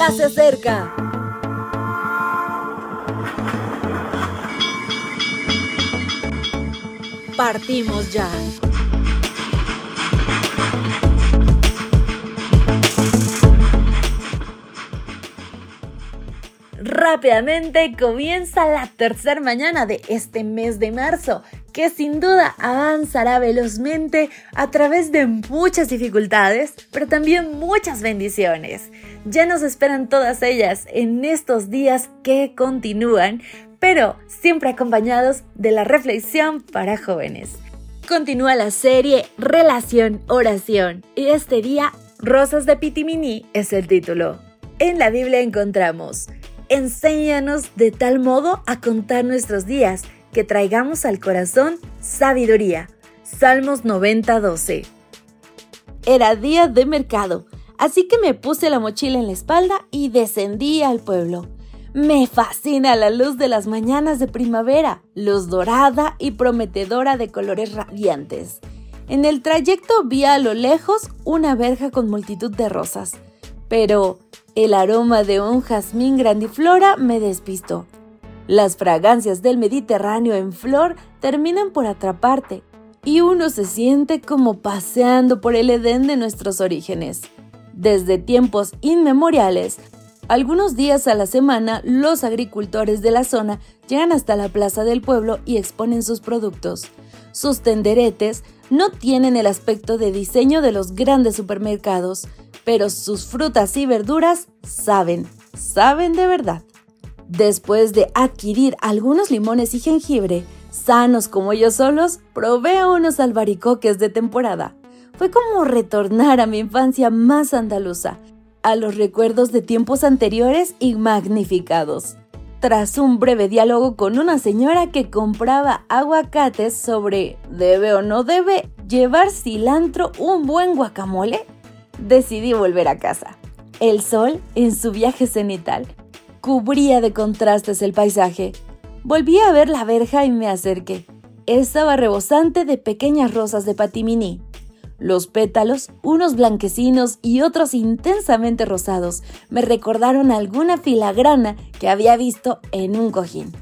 ya se acerca. Partimos ya. Rápidamente comienza la tercera mañana de este mes de marzo, que sin duda avanzará velozmente a través de muchas dificultades, pero también muchas bendiciones. Ya nos esperan todas ellas en estos días que continúan, pero siempre acompañados de la reflexión para jóvenes. Continúa la serie Relación Oración y este día Rosas de Pitimini es el título. En la Biblia encontramos enséñanos de tal modo a contar nuestros días que traigamos al corazón sabiduría. Salmos 90:12. Era día de mercado, así que me puse la mochila en la espalda y descendí al pueblo. Me fascina la luz de las mañanas de primavera, luz dorada y prometedora de colores radiantes. En el trayecto vi a lo lejos una verja con multitud de rosas, pero el aroma de un jazmín grandiflora me despistó. Las fragancias del Mediterráneo en flor terminan por atraparte y uno se siente como paseando por el Edén de nuestros orígenes. Desde tiempos inmemoriales, algunos días a la semana, los agricultores de la zona llegan hasta la plaza del pueblo y exponen sus productos. Sus tenderetes no tienen el aspecto de diseño de los grandes supermercados, pero sus frutas y verduras saben, saben de verdad. Después de adquirir algunos limones y jengibre, sanos como ellos solos, probé unos albaricoques de temporada. Fue como retornar a mi infancia más andaluza, a los recuerdos de tiempos anteriores y magnificados. Tras un breve diálogo con una señora que compraba aguacates sobre ¿debe o no debe llevar cilantro un buen guacamole? decidí volver a casa. El sol, en su viaje cenital, cubría de contrastes el paisaje. Volví a ver la verja y me acerqué. Estaba rebosante de pequeñas rosas de patimini. Los pétalos, unos blanquecinos y otros intensamente rosados, me recordaron alguna filagrana que había visto en un cojín.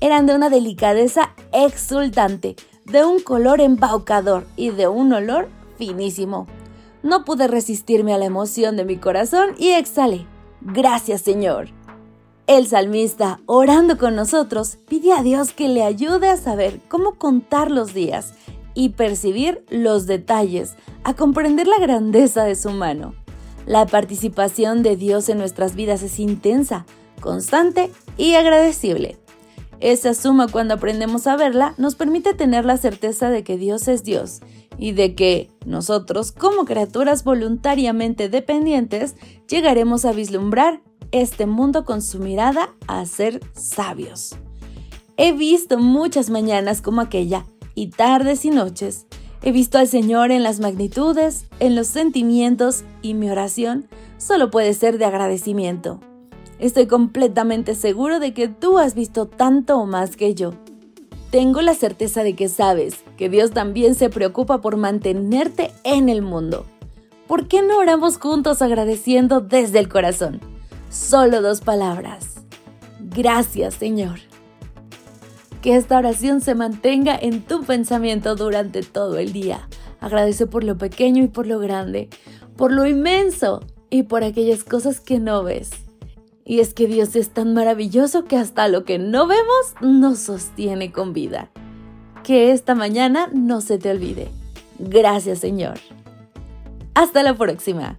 Eran de una delicadeza exultante, de un color embaucador y de un olor finísimo. No pude resistirme a la emoción de mi corazón y exhalé. Gracias Señor. El salmista, orando con nosotros, pide a Dios que le ayude a saber cómo contar los días y percibir los detalles, a comprender la grandeza de su mano. La participación de Dios en nuestras vidas es intensa, constante y agradecible. Esa suma cuando aprendemos a verla nos permite tener la certeza de que Dios es Dios y de que nosotros, como criaturas voluntariamente dependientes, llegaremos a vislumbrar este mundo con su mirada a ser sabios. He visto muchas mañanas como aquella, y tardes y noches. He visto al Señor en las magnitudes, en los sentimientos, y mi oración solo puede ser de agradecimiento. Estoy completamente seguro de que tú has visto tanto o más que yo. Tengo la certeza de que sabes que Dios también se preocupa por mantenerte en el mundo. ¿Por qué no oramos juntos agradeciendo desde el corazón? Solo dos palabras. Gracias, Señor. Que esta oración se mantenga en tu pensamiento durante todo el día. Agradece por lo pequeño y por lo grande, por lo inmenso y por aquellas cosas que no ves. Y es que Dios es tan maravilloso que hasta lo que no vemos nos sostiene con vida. Que esta mañana no se te olvide. Gracias Señor. Hasta la próxima.